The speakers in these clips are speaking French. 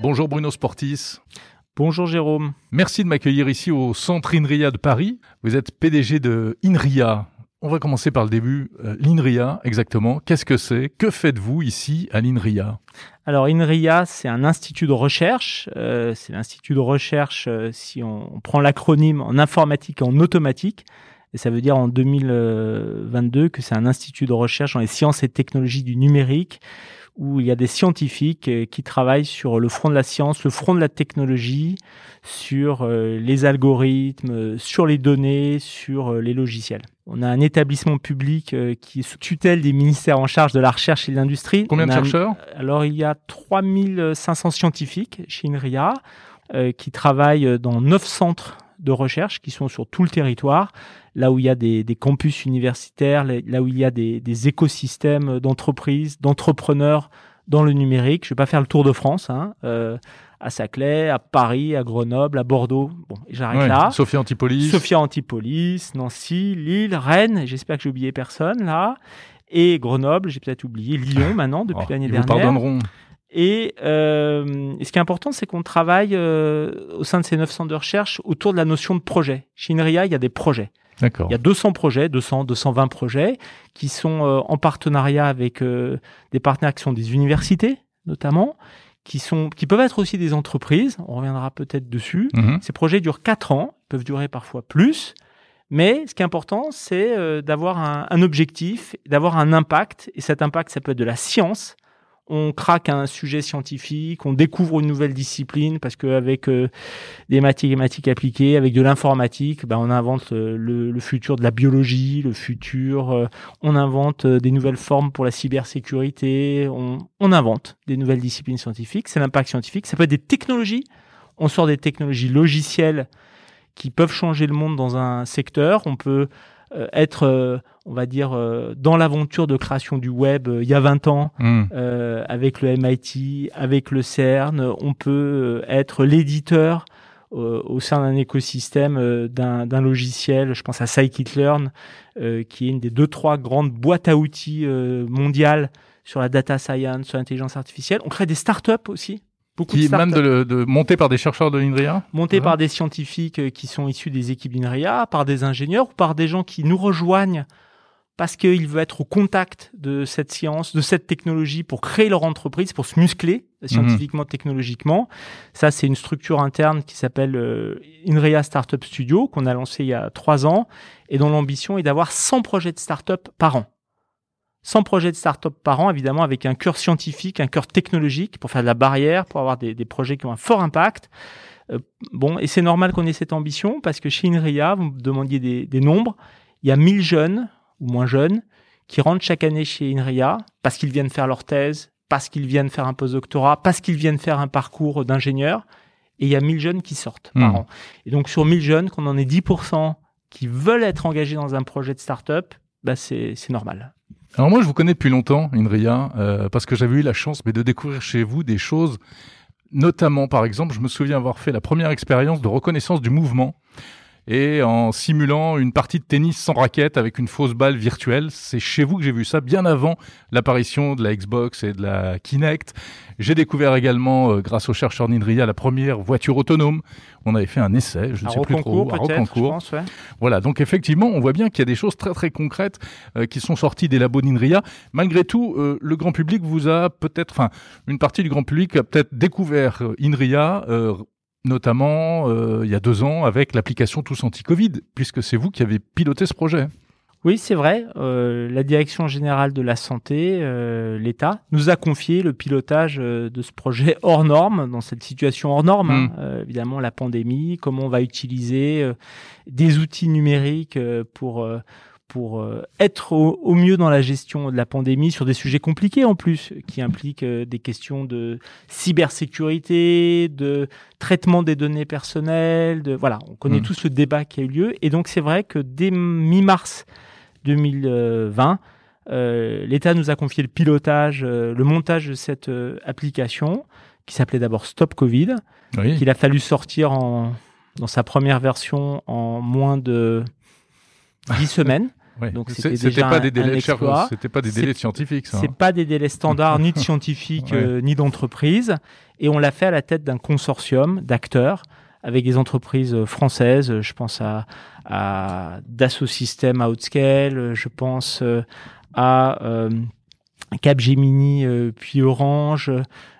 Bonjour Bruno Sportis. Bonjour Jérôme. Merci de m'accueillir ici au centre INRIA de Paris. Vous êtes PDG de INRIA. On va commencer par le début. Euh, L'INRIA, exactement. Qu'est-ce que c'est? Que faites-vous ici à l'INRIA? Alors INRIA, c'est un institut de recherche. Euh, c'est l'institut de recherche, euh, si on, prend l'acronyme en informatique et en automatique. Et ça veut dire en 2022 que c'est un institut de recherche dans les sciences et technologies du numérique où il y a des scientifiques euh, qui travaillent sur le front de la science, le front de la technologie, sur euh, les algorithmes, euh, sur les données, sur les logiciels. On a un établissement public qui est sous tutelle des ministères en charge de la recherche et de l'industrie. Combien de chercheurs? Alors, il y a 3500 scientifiques chez INRIA qui travaillent dans neuf centres de recherche qui sont sur tout le territoire, là où il y a des, campus universitaires, là où il y a des, écosystèmes d'entreprises, d'entrepreneurs dans le numérique. Je ne vais pas faire le tour de France, hein, euh, à Saclay, à Paris, à Grenoble, à Bordeaux. Bon, j'arrête là. Sophia Antipolis. Sophia Antipolis, Nancy, Lille, Rennes. J'espère que j'ai oublié personne là. Et Grenoble, j'ai peut-être oublié Lyon maintenant depuis oh, l'année dernière. Vous pardonneront. Euh, et, ce qui est important, c'est qu'on travaille euh, au sein de ces 900 de recherche autour de la notion de projet. Chez INRIA, il y a des projets. D'accord. Il y a 200 projets, 200, 220 projets qui sont euh, en partenariat avec des partenaires qui sont des universités, notamment, qui sont, qui peuvent être aussi des entreprises. On reviendra peut-être dessus. Mhm. Ces projets durent 4 ans, peuvent durer parfois plus. Mais ce qui est important, c'est d'avoir un, un objectif, d'avoir un impact. Et cet impact, ça peut être de la science, on craque un sujet scientifique, on découvre une nouvelle discipline parce qu'avec euh, des mathématiques appliquées, avec de l'informatique, ben, on invente euh, le, futur de la biologie, le futur, euh, on invente des nouvelles formes pour la cybersécurité, on, on invente des nouvelles disciplines scientifiques, c'est l'impact scientifique, ça peut être des technologies, on sort des technologies logicielles qui peuvent changer le monde dans un secteur, on peut euh, être, euh, on va dire, euh, dans l'aventure de création du web il y a 20 ans, hmm. avec le MIT, avec le CERN, on peut être l'éditeur au sein d'un écosystème d'un logiciel, je pense à Scikit-learn, qui est une des deux trois grandes boîtes à outils mondiales sur la data science, sur l'intelligence artificielle. On crée des startups aussi Beaucoup qui, même de, de monté par des chercheurs de l'INRIA Monté par des scientifiques euh, qui sont issus des équipes d'INRIA, par des ingénieurs ou par des gens qui nous rejoignent parce qu'ils veulent être au contact de cette science, de cette technologie pour créer leur entreprise, pour se muscler mhm. scientifiquement, technologiquement. Ça, c'est une structure interne qui s'appelle euh, INRIA Startup Studio, qu'on a lancé il y a trois ans, et dont l'ambition est d'avoir 100 projets de startup par an. 100 projets de start-up par an, évidemment, avec un cœur scientifique, un cœur technologique pour faire de la barrière, pour avoir des, projets qui ont un fort impact. Euh, bon, et c'est normal qu'on ait cette ambition parce que chez INRIA, vous me demandiez des, nombres, il y a 1000 jeunes ou moins jeunes qui rentrent chaque année chez INRIA parce qu'ils viennent faire leur thèse, parce qu'ils viennent faire un postdoctorat, parce qu'ils viennent faire un parcours d'ingénieur. Et il y a 1000 jeunes qui sortent par hmm. an. Et donc sur 1000 jeunes, qu'on en ait 10% qui veulent être engagés dans un projet de start-up, bah c'est normal. Alors moi, je vous connais depuis longtemps, Indria, euh, parce que j'avais eu la chance mais de découvrir chez vous des choses, notamment, par exemple, je me souviens avoir fait la première expérience de reconnaissance du mouvement et en simulant une partie de tennis sans raquette avec une fausse balle virtuelle. C'est chez vous que j'ai vu ça, bien avant l'apparition de la Xbox et de la Kinect. J'ai découvert également, euh, grâce aux chercheurs d'Inria, la première voiture autonome. On avait fait un essai, je ne sais plus trop, à Rocancourt. Voilà, donc effectivement, on voit bien qu'il y a des choses très très concrètes euh, qui sont sorties des labos d'Inria. Malgré tout, euh, le grand public vous a peut-être, enfin, une partie du grand public a peut-être découvert Inria notamment il y a deux ans avec l'application Tous Anti-Covid, puisque c'est vous qui avez piloté ce projet. Oui, c'est vrai. Euh, la Direction générale de la santé, euh, l'État, nous a confié le pilotage euh, de ce projet hors norme, dans cette situation hors norme, hein. mm. évidemment la pandémie, comment on va utiliser des outils numériques pour pour être au, mieux dans la gestion de la pandémie sur des sujets compliqués en plus, qui impliquent des questions de cybersécurité, de traitement des données personnelles, de voilà, on connaît mm. tous le débat qui a eu lieu, et donc c'est vrai que dès mi-mars 2020. Euh, L'État nous a confié le pilotage, euh, le montage de cette euh, application qui s'appelait d'abord Stop Covid, qu'il a fallu sortir en, dans sa première version en moins de 10 semaines. Donc, c'était pas des délais, c'était pas des délais scientifiques. C'est hein. pas des délais standards ni de scientifiques Ouais. euh, ni d'entreprises. Et on l'a fait à la tête d'un consortium d'acteurs avec des entreprises euh, françaises. Je pense à, à Dassault Systèmes à Outscale. Je pense euh, à euh, Capgemini euh, puis Orange.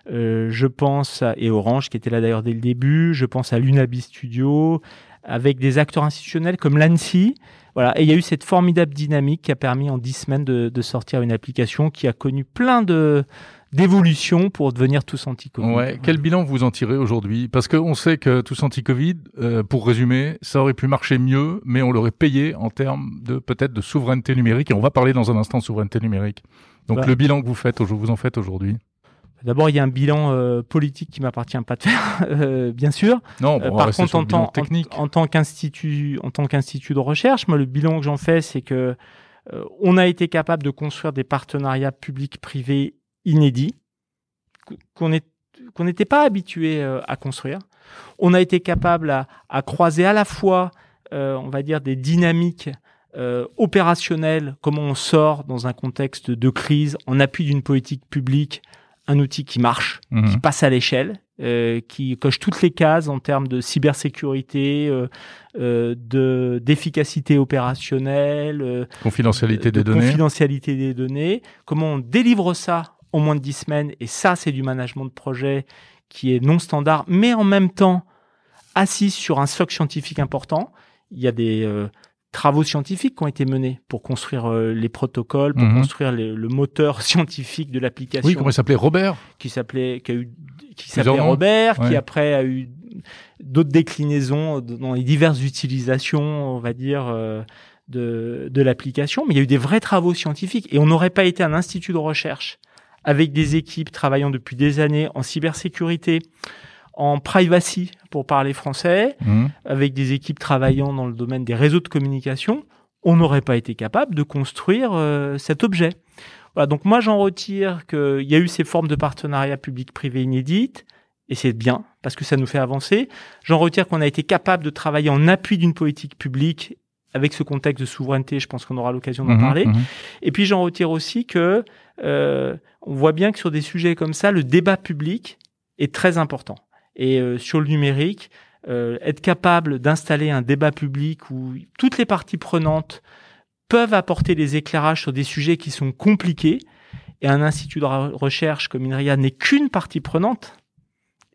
Je pense à, et Orange qui était là d'ailleurs dès le début. Je pense à l'Unabi Studio avec des acteurs institutionnels comme l'ANSI. Voilà. Et il y a eu cette formidable dynamique qui a permis en dix semaines de, de sortir une application qui a connu plein de d'évolutions pour devenir tous anti-Covid. Ouais. Quel bilan vous en tirez aujourd'hui? Parce qu'on sait que tous anti-Covid, euh, pour résumer, ça aurait pu marcher mieux, mais on l'aurait payé en termes de peut-être de souveraineté numérique. Et on va parler dans un instant de souveraineté numérique. Donc Ouais. le bilan que vous faites, vous en faites aujourd'hui? D'abord, il y a un bilan euh, politique qui m'appartient pas de faire, euh, bien sûr. Non, Euh, bon, on va par contre, en tant, technique. en, en tant qu'institut, en tant qu'institut de recherche, moi, le bilan que j'en fais, c'est que euh, on a été capable de construire des partenariats publics-privés inédits qu'on est- qu'on n'était pas habitué euh, à construire. On a été capable à, à croiser à la fois, euh, on va dire, des dynamiques euh, opérationnelles, comment on sort dans un contexte de crise en appui d'une politique publique, un outil qui marche, Mhm. qui passe à l'échelle, euh, qui coche toutes les cases en termes de cybersécurité, euh, euh, de d'efficacité opérationnelle, Confidentialité de des données. confidentialité des données. Comment on délivre ça en moins de 10 semaines Et ça, c'est du management de projet qui est non standard, mais en même temps assis sur un socle scientifique important. Il y a des travaux scientifiques qui ont été menés pour construire euh, les protocoles, pour Mhm. construire les- le moteur scientifique de l'application Oui, comment il s'appelait Robert qui s'appelait qui a eu qui s'appelait Robert, qui après a eu d'autres déclinaisons dans les diverses utilisations, on va dire, euh, de, de l'application. Mais il y a eu des vrais travaux scientifiques et on n'aurait pas été un institut de recherche avec des équipes travaillant depuis des années en cybersécurité, en privacy, pour parler français, Mhm. avec des équipes travaillant dans le domaine des réseaux de communication, on n'aurait pas été capable de construire euh, cet objet. Voilà, donc moi j'en retire qu'il y a eu ces formes de partenariat public-privé inédites, et c'est bien, parce que ça nous fait avancer. J'en retire qu'on a été capable de travailler en appui d'une politique publique avec ce contexte de souveraineté, je pense qu'on aura l'occasion d'en Mhm, parler. mhm. Et puis j'en retire aussi que euh, on voit bien que sur des sujets comme ça, le débat public est très important. Et euh, sur le numérique, euh, être capable d'installer un débat public où toutes les parties prenantes peuvent apporter des éclairages sur des sujets qui sont compliqués. Et un institut de re- recherche comme INRIA n'est qu'une partie prenante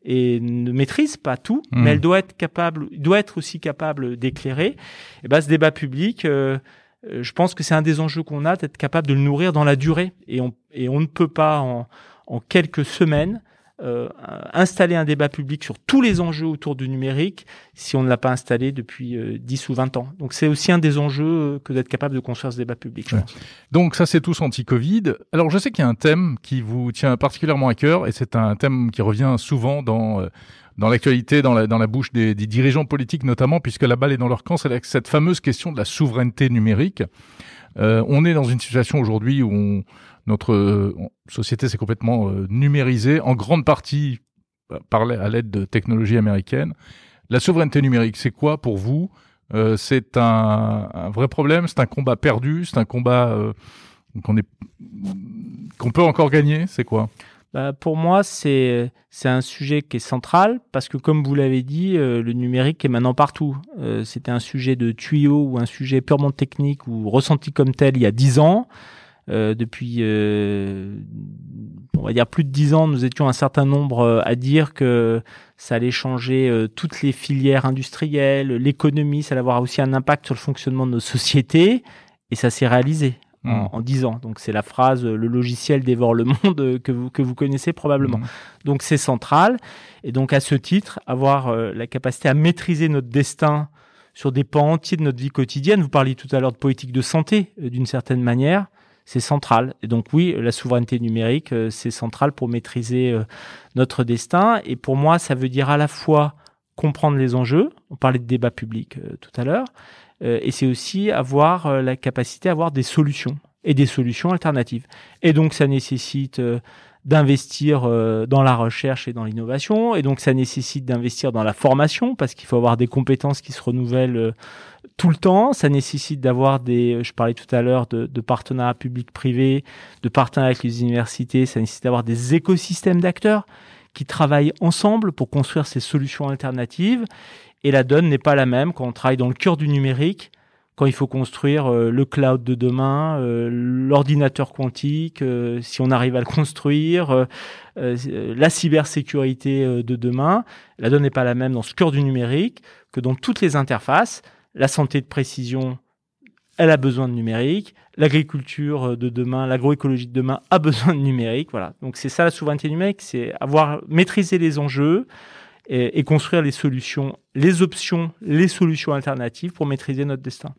et ne maîtrise pas tout, Mhm. mais elle doit être capable, doit être aussi capable d'éclairer. Et ben, ce débat public, euh, euh, je pense que c'est un des enjeux qu'on a, d'être capable de le nourrir dans la durée. Et on, et on ne peut pas, en, en quelques semaines, euh, installer un débat public sur tous les enjeux autour du numérique si on ne l'a pas installé depuis euh, 10 ou 20 ans. Donc c'est aussi un des enjeux euh, que d'être capable de construire ce débat public, je Ouais. pense. Donc ça c'est tous anti-Covid. Alors je sais qu'il y a un thème qui vous tient particulièrement à cœur et c'est un thème qui revient souvent dans euh, dans l'actualité, dans la, bouche des, dirigeants politiques notamment, puisque la balle est dans leur camp, c'est cette fameuse question de la souveraineté numérique. Euh, on est dans une situation aujourd'hui où notre euh, société s'est complètement euh, numérisée, en grande partie à l'aide de technologies américaines. La souveraineté numérique, c'est quoi pour vous? C'est un, vrai problème, c'est un combat perdu, c'est un combat qu'on peut encore gagner, c'est quoi? Bah, pour moi, c'est un sujet qui est central parce que, comme vous l'avez dit, euh, le numérique est maintenant partout. Euh, C'était un sujet de tuyau ou un sujet purement technique ou ressenti comme tel il y a dix ans. Euh, depuis, euh, on va dire plus de dix ans, nous étions un certain nombre euh, à dire que ça allait changer euh, toutes les filières industrielles, l'économie, ça allait avoir aussi un impact sur le fonctionnement de nos sociétés, et ça s'est réalisé en, Mm. en 10 ans. Donc c'est la phrase le logiciel dévore le monde que vous, que vous connaissez probablement. Mhm. Donc c'est central. Et donc à ce titre, avoir euh, la capacité à maîtriser notre destin sur des pans entiers de notre vie quotidienne. Vous parliez tout à l'heure de politique de santé, euh, d'une certaine manière. C'est central. Et donc oui, la souveraineté numérique, euh, c'est central pour maîtriser notre destin. Et pour moi, ça veut dire à la fois comprendre les enjeux. On parlait de débat public tout à l'heure. Euh, et c'est aussi avoir euh, la capacité à avoir des solutions et des solutions alternatives. Et donc ça nécessite euh, d'investir dans la recherche et dans l'innovation. Et donc, ça nécessite d'investir dans la formation parce qu'il faut avoir des compétences qui se renouvellent tout le temps. Ça nécessite d'avoir des, je parlais tout à l'heure de, de partenariats publics-privés, de partenariats avec les universités. Ça nécessite d'avoir des écosystèmes d'acteurs qui travaillent ensemble pour construire ces solutions alternatives. Et la donne n'est pas la même quand on travaille dans le cœur du numérique quand il faut construire euh, le cloud de demain, euh, l'ordinateur quantique, euh, si on arrive à le construire, la cybersécurité de demain, la donne n'est pas la même dans ce cœur du numérique que dans toutes les interfaces. La santé de précision, elle a besoin de numérique. L'agriculture de demain, l'agroécologie de demain a besoin de numérique. Voilà. Donc c'est ça la souveraineté numérique, c'est avoir maîtrisé les enjeux, et, construire les solutions, les options, les solutions alternatives pour maîtriser notre destin.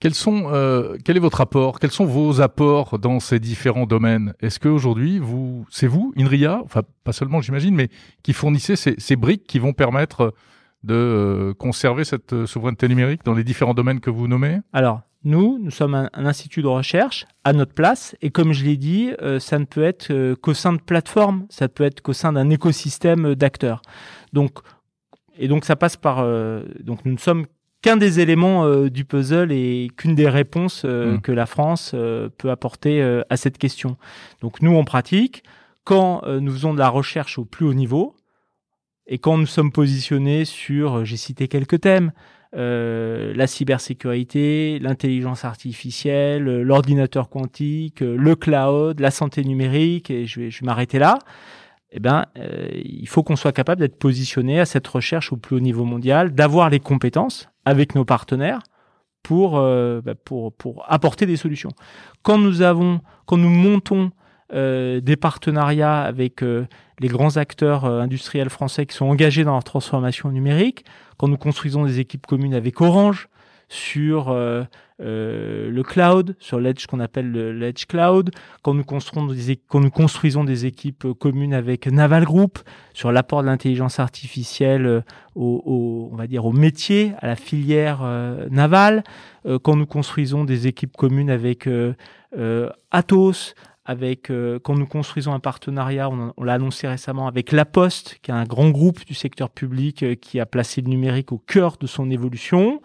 Quels sont, euh, quel est votre apport? Quels sont vos apports dans ces différents domaines? Est-ce qu'aujourd'hui, vous, c'est vous, INRIA, enfin pas seulement j'imagine, mais qui fournissez ces, ces, briques qui vont permettre de euh, conserver cette euh, souveraineté numérique dans les différents domaines que vous nommez? Alors, nous, nous sommes un, institut de recherche à notre place, et comme je l'ai dit, ça ne peut être qu'au sein de plateformes, ça peut être qu'au sein d'un écosystème d'acteurs. Donc, et donc ça passe par. Euh, donc nous ne sommes qu'un des éléments euh, du puzzle et qu'une des réponses euh, mmh. que la France peut apporter à cette question. Donc nous, on pratique quand nous faisons de la recherche au plus haut niveau et quand nous sommes positionnés sur, j'ai cité quelques thèmes, la cybersécurité, l'intelligence artificielle, l'ordinateur quantique, le cloud, la santé numérique, et je vais, je vais m'arrêter là eh ben, euh, il faut qu'on soit capable d'être positionné à cette recherche au plus haut niveau mondial, d'avoir les compétences avec nos partenaires pour, euh, bah, pour, pour apporter des solutions. Quand nous avons, quand nous montons euh, des partenariats avec les grands acteurs industriels français qui sont engagés dans la transformation numérique, quand nous construisons des équipes communes avec Orange sur euh, le cloud, sur l'edge qu'on appelle l'edge cloud, quand nous, construisons des, équipes communes avec Naval Group, sur l'apport de l'intelligence artificielle euh, au, on va dire au métier, à la filière euh, navale, quand nous construisons des équipes communes avec Atos, avec quand nous construisons un partenariat, on, l'a annoncé récemment avec La Poste, qui est un grand groupe du secteur public qui a placé le numérique au cœur de son évolution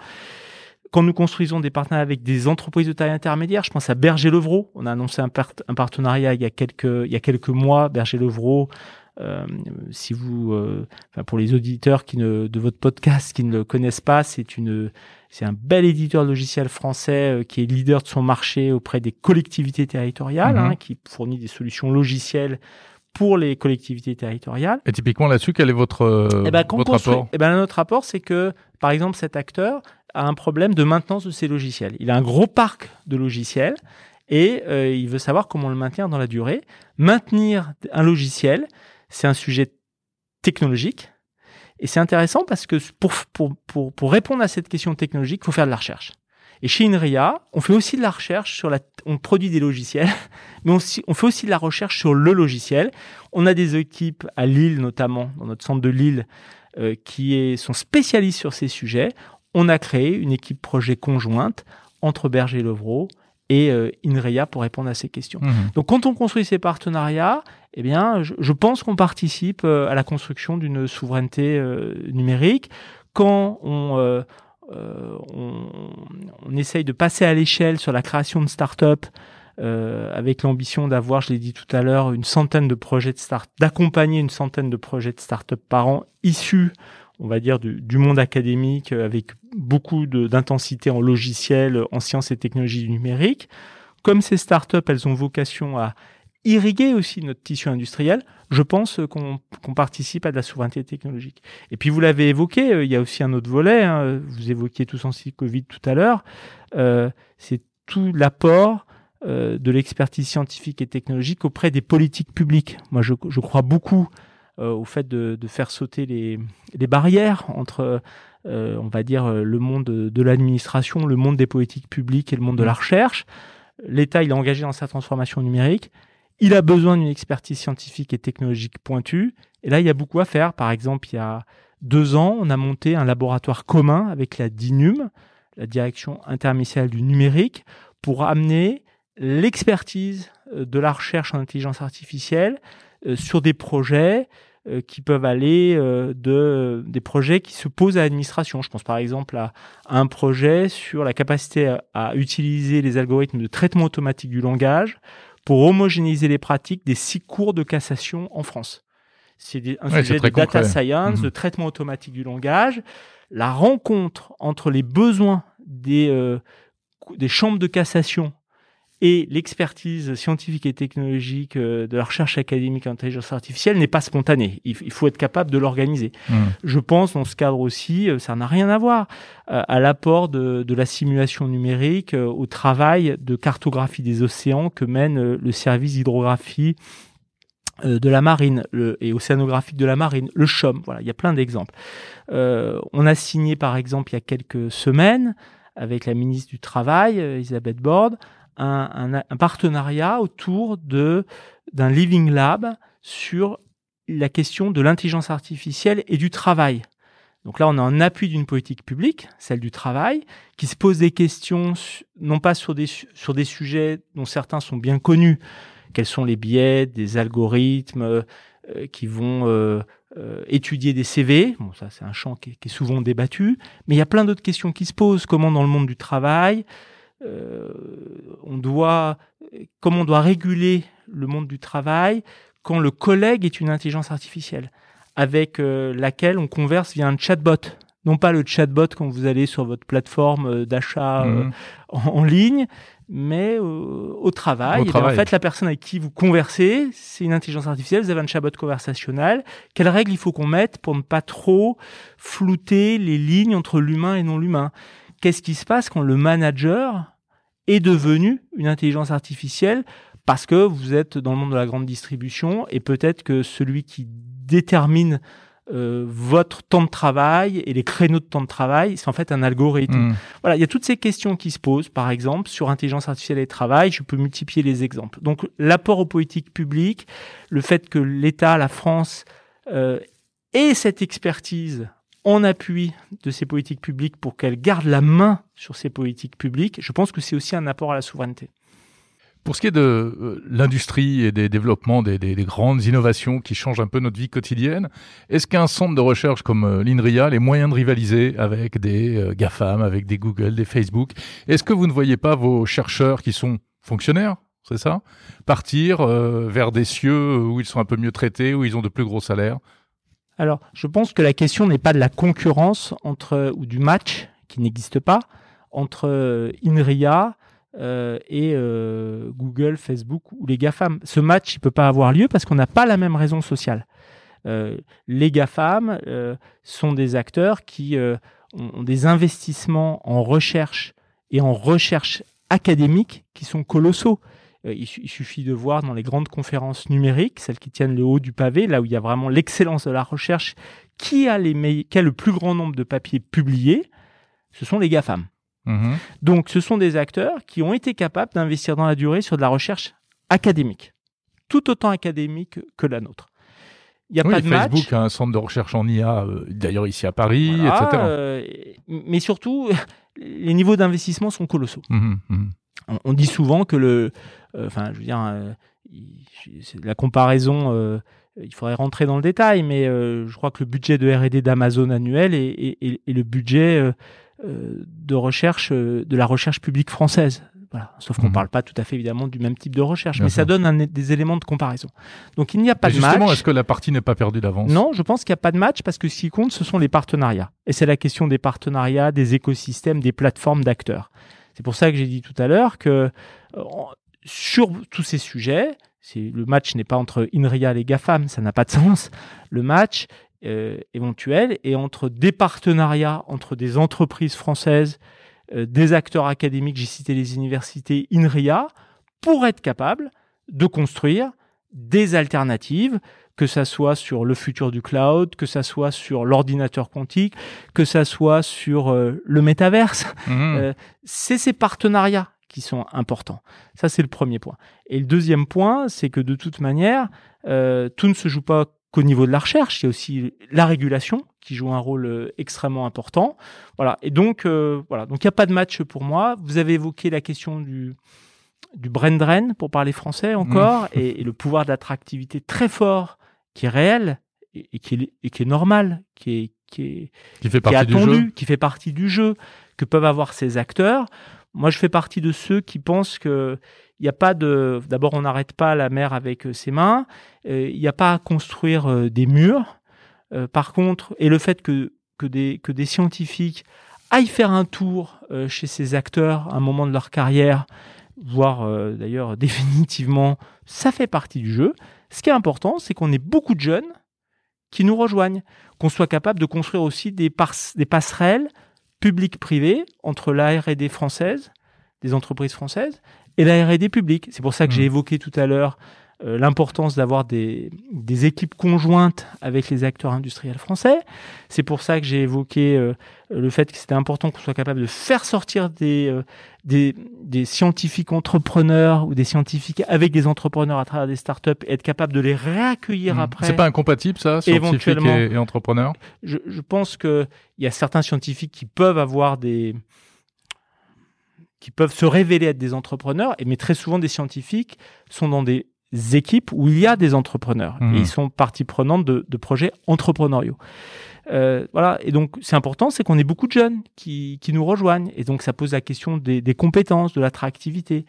quand nous construisons des partenariats avec des entreprises de taille intermédiaire, je pense à Berger Levrault. On a annoncé un, un, partenariat il y a quelques il y a quelques mois. Berger Levrault, euh, si vous, euh, enfin pour les auditeurs qui ne de votre podcast qui ne le connaissent pas, c'est une c'est un bel éditeur logiciel français euh, qui est leader de son marché auprès des collectivités territoriales, mhm. hein, qui fournit des solutions logicielles pour les collectivités territoriales. Et typiquement là-dessus, quel est votre, euh, eh ben, votre rapport eh ben, Notre rapport, c'est que, par exemple, cet acteur a un problème de maintenance de ses logiciels. Il a un gros parc de logiciels et euh, il veut savoir comment le maintient dans la durée. Maintenir un logiciel, c'est un sujet technologique. Et c'est intéressant parce que pour, pour, pour, pour répondre à cette question technologique, il faut faire de la recherche. Et chez INRIA, on fait aussi de la recherche sur la, on produit des logiciels, mais on, on, fait aussi de la recherche sur le logiciel. On a des équipes à Lille, notamment, dans notre centre de Lille, euh, qui est, sont spécialistes sur ces sujets on a créé une équipe projet conjointe entre Berger Levrault et euh, INRIA pour répondre à ces questions. Mmh. Donc quand on construit ces partenariats, eh bien, je, pense qu'on participe euh, à la construction d'une souveraineté euh, numérique. Quand on, on, essaye de passer à l'échelle sur la création de start-up, avec l'ambition d'avoir, je l'ai dit tout à l'heure, une centaine de projets de start, d'accompagner une centaine de projets de start-up par an issus on va dire, du, du monde académique euh, avec beaucoup d'intensité en logiciel, en sciences et technologies du numérique. Comme ces startups, elles ont vocation à irriguer aussi notre tissu industriel, je pense qu'on participe à de la souveraineté technologique. Et puis vous l'avez évoqué, euh, il y a aussi un autre volet, hein, vous évoquiez tout sens Covid tout à l'heure, euh, c'est tout l'apport euh, de l'expertise scientifique et technologique auprès des politiques publiques. Moi, je, je crois beaucoup au fait de, de, faire sauter les, les barrières entre, euh, on va dire, le monde de, l'administration, le monde des politiques publiques et le monde de la mmh. recherche. L'État, il est engagé dans sa transformation numérique. Il a besoin d'une expertise scientifique et technologique pointue. Et là, il y a beaucoup à faire. Par exemple, il y a deux ans, on a monté un laboratoire commun avec la DINUM, la Direction interministérielle du numérique, pour amener l'expertise de la recherche en intelligence artificielle sur des projets qui peuvent aller de des projets qui se posent à l'administration. Je pense par exemple à, un projet sur la capacité à, utiliser les algorithmes de traitement automatique du langage pour homogénéiser les pratiques des six cours de cassation en France. C'est un sujet de data science, de mhm. traitement automatique du langage. La rencontre entre les besoins des, euh, des chambres de cassation et l'expertise scientifique et technologique euh, de la recherche académique en intelligence artificielle n'est pas spontanée. Il, faut être capable de l'organiser. Mhm. Je pense, dans ce cadre aussi, euh, ça n'a rien à voir à l'apport de, de, la simulation numérique au travail de cartographie des océans que mène le service d'hydrographie euh, de la marine le, et océanographique de la marine, le CHOM. Voilà, il y a plein d'exemples. Euh, on a signé par exemple il y a quelques semaines avec la ministre du Travail, euh, Elisabeth Borde, un, partenariat autour de d'un living lab sur la question de l'intelligence artificielle et du travail. Donc là, on a un appui d'une politique publique, celle du travail, qui se pose des questions non pas sur des, sur des sujets dont certains sont bien connus, quels sont les biais des algorithmes euh, qui vont euh, euh, étudier des CV. Bon, ça, c'est un champ qui est, souvent débattu. Mais il y a plein d'autres questions qui se posent. Comment, dans le monde du travail, on doit, comment on doit réguler le monde du travail quand le collègue est une intelligence artificielle avec laquelle on converse via un chatbot non pas le chatbot quand vous allez sur votre plateforme d'achat mmh. en, ligne, mais euh, au travail. et en fait, la personne avec qui vous conversez, c'est une intelligence artificielle, vous avez un chatbot conversationnel. Quelles règles il faut qu'on mette pour ne pas trop flouter les lignes entre l'humain et non l'humain? Qu'est-ce qui se passe quand le manager est devenu une intelligence artificielle parce que vous êtes dans le monde de la grande distribution et peut-être que celui qui détermine euh, votre temps de travail et les créneaux de temps de travail, c'est en fait un algorithme. Hmm. Voilà, il y a toutes ces questions qui se posent, par exemple, sur intelligence artificielle et travail. Je peux multiplier les exemples. Donc, l'apport aux politiques publiques, le fait que l'État, la France, euh, ait cette expertise en appui de ces politiques publiques pour qu'elles gardent la main sur ces politiques publiques, je pense que c'est aussi un apport à la souveraineté. Pour ce qui est de euh, l'industrie et des développements, des, des, grandes innovations qui changent un peu notre vie quotidienne, est-ce qu'un centre de recherche comme euh, l'INRIA les moyens de rivaliser avec des euh, GAFAM, avec des Google, des Facebook? Est-ce que vous ne voyez pas vos chercheurs qui sont fonctionnaires c'est ça Partir vers des cieux où ils sont un peu mieux traités, où ils ont de plus gros salaires Alors, je pense que la question n'est pas de la concurrence entre ou du match qui n'existe pas entre INRIA euh, et euh, Google, Facebook ou les GAFAM. Ce match, il peut pas avoir lieu parce qu'on n'a pas la même raison sociale. Euh, les GAFAM sont des acteurs qui ont, des investissements en recherche et en recherche académique qui sont colossaux. Il, suffit de voir dans les grandes conférences numériques, celles qui tiennent le haut du pavé, là où il y a vraiment l'excellence de la recherche, qui a, les qui a le plus grand nombre de papiers publiés, ce sont les GAFAM. Mhm. Donc, ce sont des acteurs qui ont été capables d'investir dans la durée sur de la recherche académique, tout autant académique que la nôtre. Il y a pas de Facebook a un centre de recherche en IA, euh, d'ailleurs ici à Paris, etc. Euh, mais surtout, les niveaux d'investissement sont colossaux. Mhm, mhm. On, dit souvent que le, euh, enfin, je veux dire, la comparaison il faudrait rentrer dans le détail, mais je crois que le budget de R&D d'Amazon annuel est, le budget euh, de recherche, euh, de la recherche publique française. Voilà. Sauf qu'on ne mhm. parle pas tout à fait évidemment du même type de recherche, mais ça donne des éléments de comparaison. Donc il n'y a pas de match. Justement, est-ce que la partie n'est pas perdue d'avance? Non, je pense qu'il n'y a pas de match parce que ce qui compte, ce sont les partenariats. Et c'est la question des partenariats, des écosystèmes, des plateformes d'acteurs. C'est pour ça que j'ai dit tout à l'heure que euh, sur tous ces sujets, le match n'est pas entre INRIA et GAFAM, ça n'a pas de sens. Le match, euh, éventuelle et entre des partenariats entre des entreprises françaises, euh, des acteurs académiques, j'ai cité les universités, INRIA, pour être capable de construire des alternatives, que ça soit sur le futur du cloud, que ça soit sur l'ordinateur quantique, que ça soit sur euh, le métaverse. Mmh. c'est ces partenariats qui sont importants. Ça, c'est le premier point. Et le deuxième point, c'est que de toute manière, tout ne se joue pas qu'au niveau de la recherche, il y a aussi la régulation qui joue un rôle euh, extrêmement important. Voilà. Et donc, euh, voilà. Donc, il n'y a pas de match pour moi. Vous avez évoqué la question du, du brain drain, pour parler français encore, et, le pouvoir d'attractivité très fort, qui est réel et, qui, est, et qui est normal, qui est, qui est, qui fait partie attendu, du jeu. qui fait partie du jeu, que peuvent avoir ces acteurs. Moi, je fais partie de ceux qui pensent que il n'y a pas de. D'abord, on n'arrête pas la mer avec euh, ses mains. Euh, il n'y a pas à construire euh, des murs. par contre, et le fait que, que, des, que des scientifiques aillent faire un tour chez ces acteurs à un moment de leur carrière, voire d'ailleurs définitivement, ça fait partie du jeu. Ce qui est important, c'est qu'on ait beaucoup de jeunes qui nous rejoignent, qu'on soit capable de construire aussi des, des passerelles publiques-privées entre la R&D française, des entreprises françaises, et la R&D publique. C'est pour ça que j'ai mmh. évoqué tout à l'heure l'importance d'avoir des, des, équipes conjointes avec les acteurs industriels français. C'est pour ça que j'ai évoqué euh, le fait que c'était important qu'on soit capable de faire sortir des, euh, des, des, scientifiques entrepreneurs ou des scientifiques avec des entrepreneurs à travers des startups et être capable de les réaccueillir mmh. après. C'est pas incompatible ça, scientifiques et, et entrepreneurs? Je, je pense qu'il y a certains scientifiques qui peuvent avoir des qui peuvent se révéler être des entrepreneurs, mais très souvent des scientifiques sont dans des équipes où il y a des entrepreneurs et mmh. ils sont partie prenante de, de projets entrepreneuriaux. Euh, voilà, et donc c'est important, c'est qu'on ait beaucoup de jeunes qui, qui, nous rejoignent, et donc ça pose la question des, des compétences, de l'attractivité.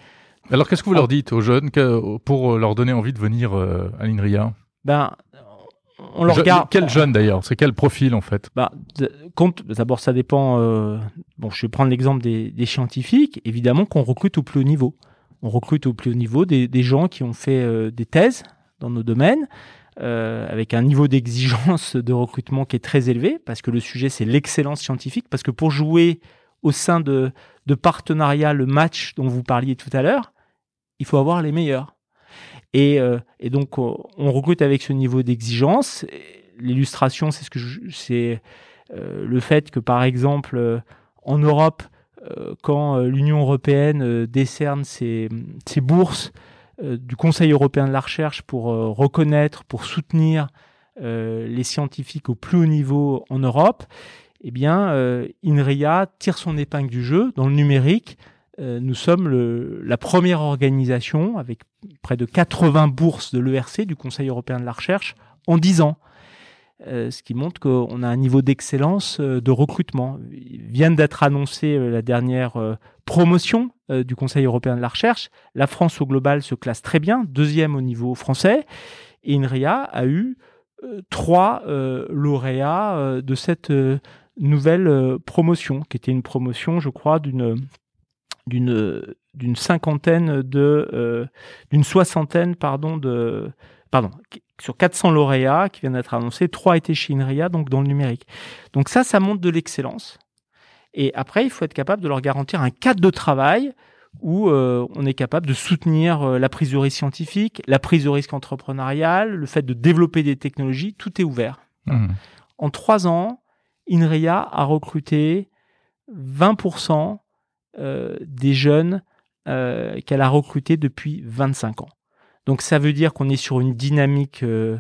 Alors qu'est-ce que vous leur dites aux jeunes pour leur donner envie de venir euh, à l'INRIA? Ben, on leur regarde. Quel jeune d'ailleurs? C'est quel profil en fait? Bah, compte, D'abord, ça dépend. Euh, bon, je vais prendre l'exemple des, des, scientifiques. Évidemment qu'on recrute au plus haut niveau on recrute au plus haut niveau des, gens qui ont fait euh, des thèses dans nos domaines, euh, avec un niveau d'exigence de recrutement qui est très élevé, parce que le sujet, c'est l'excellence scientifique, parce que pour jouer au sein de, de partenariats, le match dont vous parliez tout à l'heure, il faut avoir les meilleurs. Et, euh, donc, on recrute avec ce niveau d'exigence. L'illustration, c'est ce que c'est le fait que, par exemple, en Europe, euh, quand euh, l'Union européenne euh, décerne ses, bourses du Conseil européen de la recherche pour reconnaître, pour soutenir les scientifiques au plus haut niveau en Europe, eh bien, INRIA tire son épingle du jeu dans le numérique. nous sommes la première organisation avec près de 80 bourses de l'ERC, du Conseil européen de la recherche, en 10 ans. Euh, ce qui montre qu'on a un niveau d'excellence euh, de recrutement. Il vient d'être annoncé euh, la dernière promotion du Conseil européen de la recherche. La France au global se classe très bien, deuxième au niveau français. Et INRIA a eu trois lauréats de cette nouvelle promotion, qui était une promotion, je crois, d'une d'une d'une cinquantaine de d'une soixantaine pardon de pardon sur 400 lauréats qui viennent d'être annoncés, 3 étaient chez INRIA, donc dans le numérique. Donc ça, ça montre de l'excellence. Et après, il faut être capable de leur garantir un cadre de travail où euh, on est capable de soutenir euh, la prise de risque scientifique, la prise de risque entrepreneuriale, le fait de développer des technologies, tout est ouvert. Mmh. En trois ans, INRIA a recruté 20% euh, des jeunes qu'elle a recrutés depuis 25 ans. Donc ça veut dire qu'on est sur une dynamique euh,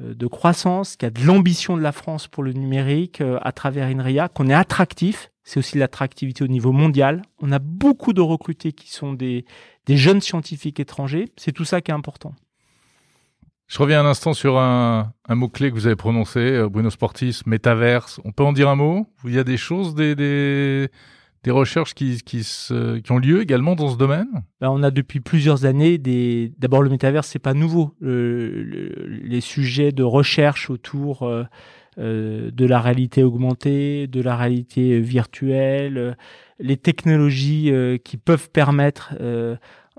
euh, de croissance, qu'il y a de l'ambition de la France pour le numérique euh, à travers INRIA, qu'on est attractif. C'est aussi l'attractivité au niveau mondial. On a beaucoup de recrutés qui sont des, jeunes scientifiques étrangers. C'est tout ça qui est important. Je reviens un instant sur un, mot-clé que vous avez prononcé, Bruno Sportis, métaverse. On peut en dire un mot? Il y a des choses, des, des recherches qui, qui, se, qui, ont lieu également dans ce domaine? Ben, On a depuis plusieurs années des. D'abord, le métaverse, c'est pas nouveau. les sujets de recherche autour euh, euh, de la réalité augmentée, de la réalité virtuelle, euh, les technologies qui peuvent permettre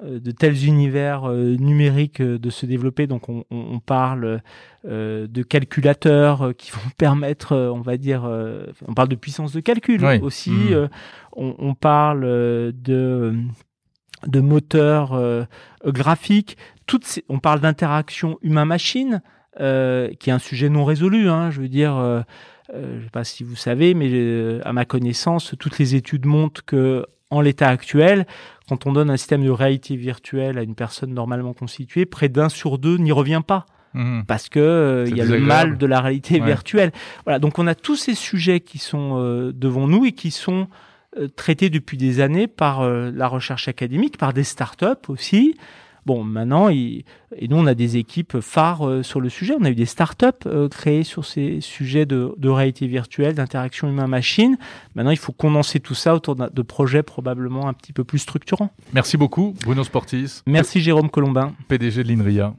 de tels univers euh, numériques euh, de se développer. Donc on, on, parle de calculateurs qui vont permettre, on va dire, on parle de puissance de calcul aussi. Mmh. On, on, parle de de moteurs graphiques. Toutes ces, on parle d'interaction humain-machine, qui est un sujet non résolu. Hein, je veux dire. Euh, je ne sais pas si vous savez, mais à ma connaissance, toutes les études montrent que en l'état actuel, quand on donne un système de réalité virtuelle à une personne normalement constituée, près d'un sur deux n'y revient pas. Mhm. Parce que euh, il y a le mal de la réalité virtuelle. Voilà, donc on a tous ces sujets qui sont euh, devant nous et qui sont traité depuis des années par la recherche académique, par des startups aussi. Bon, maintenant, et nous, on a des équipes phares euh, sur le sujet. On a eu des startups euh, créées sur ces sujets de, réalité virtuelle, d'interaction humain-machine. Maintenant, il faut condenser tout ça autour de projets probablement un petit peu plus structurants. Merci beaucoup, Bruno Sportis. Merci, Jérôme Colombin. PDG de l'INRIA.